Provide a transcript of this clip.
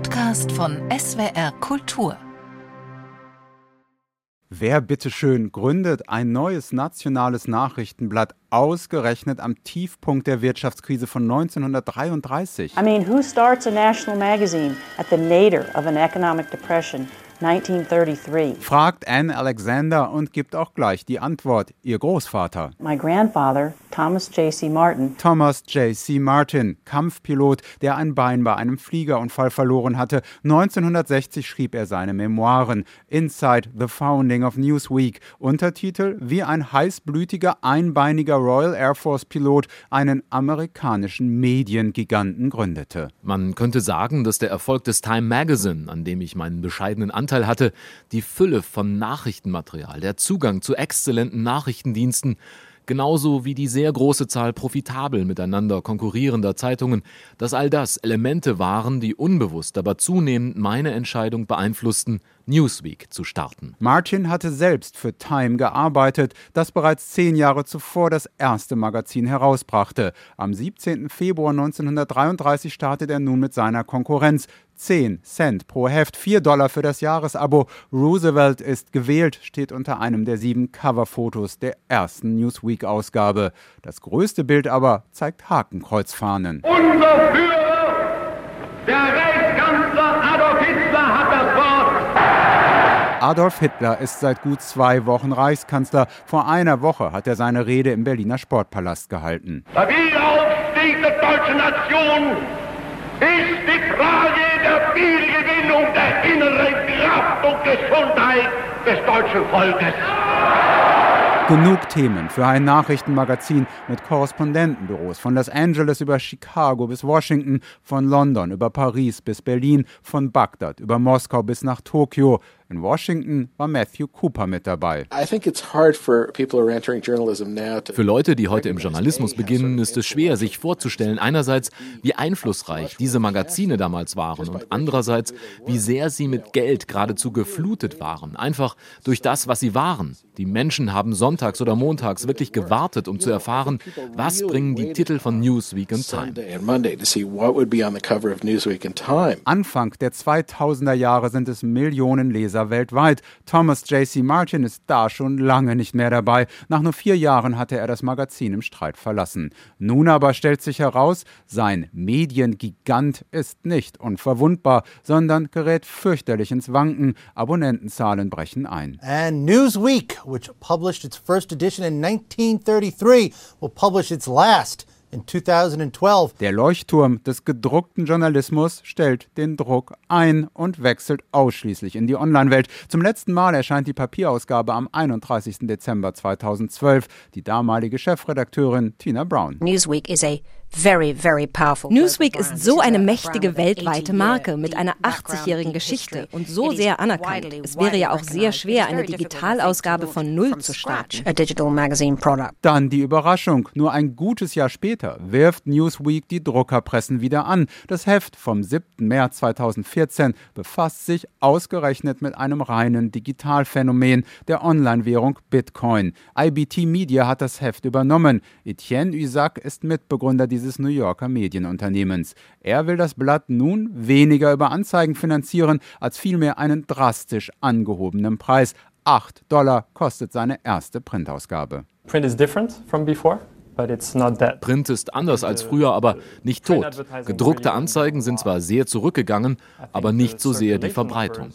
Podcast von SWR Kultur. Wer bitteschön gründet ein neues nationales Nachrichtenblatt ausgerechnet am Tiefpunkt der Wirtschaftskrise von 1933? I mean, who starts a national magazine at the nadir of an economic depression 1933? Fragt Anne Alexander und gibt auch gleich die Antwort, ihr Großvater. My grandfather, Thomas J.C. Martin, Thomas J.C. Martin, Kampfpilot, der ein Bein bei einem Fliegerunfall verloren hatte. 1960 schrieb er seine Memoiren Inside the Founding of Newsweek. Untertitel Wie ein heißblütiger, einbeiniger Royal Air Force Pilot einen amerikanischen Mediengiganten gründete. Man könnte sagen, dass der Erfolg des Time Magazine, an dem ich meinen bescheidenen Anteil hatte, die Fülle von Nachrichtenmaterial, der Zugang zu exzellenten Nachrichtendiensten, genauso wie die sehr große Zahl profitabel miteinander konkurrierender Zeitungen, dass all das Elemente waren, die unbewusst, aber zunehmend meine Entscheidung beeinflussten, Newsweek zu starten. Martin hatte selbst für Time gearbeitet, das bereits zehn Jahre zuvor das erste Magazin herausbrachte. Am 17. Februar 1933 startet er nun mit seiner Konkurrenz. 10 Cent pro Heft, 4 Dollar für das Jahresabo. Roosevelt ist gewählt, steht unter einem der sieben Coverfotos der ersten Newsweek-Ausgabe. Das größte Bild aber zeigt Hakenkreuzfahnen. Unser Führer, der Reichskanzler Adolf Hitler hat das Wort. Adolf Hitler ist seit gut zwei Wochen Reichskanzler. Vor einer Woche hat er seine Rede im Berliner Sportpalast gehalten. Der Wiederaufstieg der deutschen Nation ist die Frage Wiedergewinnung der inneren Kraft und Gesundheit des deutschen Volkes. Genug Themen für ein Nachrichtenmagazin mit Korrespondentenbüros von Los Angeles über Chicago bis Washington, von London über Paris bis Berlin, von Bagdad über Moskau bis nach Tokio. In Washington war Matthew Cooper mit dabei. Für Leute, die heute im Journalismus beginnen, ist es schwer, sich vorzustellen, einerseits, wie einflussreich diese Magazine damals waren und andererseits, wie sehr sie mit Geld geradezu geflutet waren, einfach durch das, was sie waren. Die Menschen haben sonntags oder montags wirklich gewartet, um zu erfahren, was bringen die Titel von Newsweek und Time. Anfang der 2000er Jahre sind es Millionen Leser weltweit. Thomas J.C. Martin ist da schon lange nicht mehr dabei. Nach nur vier Jahren hatte er das Magazin im Streit verlassen. Nun aber stellt sich heraus, sein Mediengigant ist nicht unverwundbar, sondern gerät fürchterlich ins Wanken. Abonnentenzahlen brechen ein. And Newsweek, which published its first edition in 1933, will publish its last in 2012. Der Leuchtturm des gedruckten Journalismus stellt den Druck ein und wechselt ausschließlich in die Online-Welt. Zum letzten Mal erscheint die Papierausgabe am 31. Dezember 2012. Die damalige Chefredakteurin Tina Brown. Newsweek is a very, very powerful Newsweek ist so eine mächtige weltweite Marke mit einer 80-jährigen Geschichte und so sehr anerkannt. Es wäre ja auch sehr schwer, eine Digitalausgabe von Null zu starten. A digital magazine product. Dann die Überraschung. Nur ein gutes Jahr später wirft Newsweek die Druckerpressen wieder an. Das Heft vom 7. März 2014 befasst sich ausgerechnet mit einem reinen Digitalphänomen, der Online-Währung Bitcoin. IBT Media hat das Heft übernommen. Etienne Isaac ist Mitbegründer dieses New Yorker Medienunternehmens. Er will das Blatt nun weniger über Anzeigen finanzieren, als vielmehr einen drastisch angehobenen Preis. 8 Dollar kostet seine erste Printausgabe. Print is different from before. Print ist anders als früher, aber nicht tot. Gedruckte Anzeigen sind zwar sehr zurückgegangen, aber nicht so sehr die Verbreitung.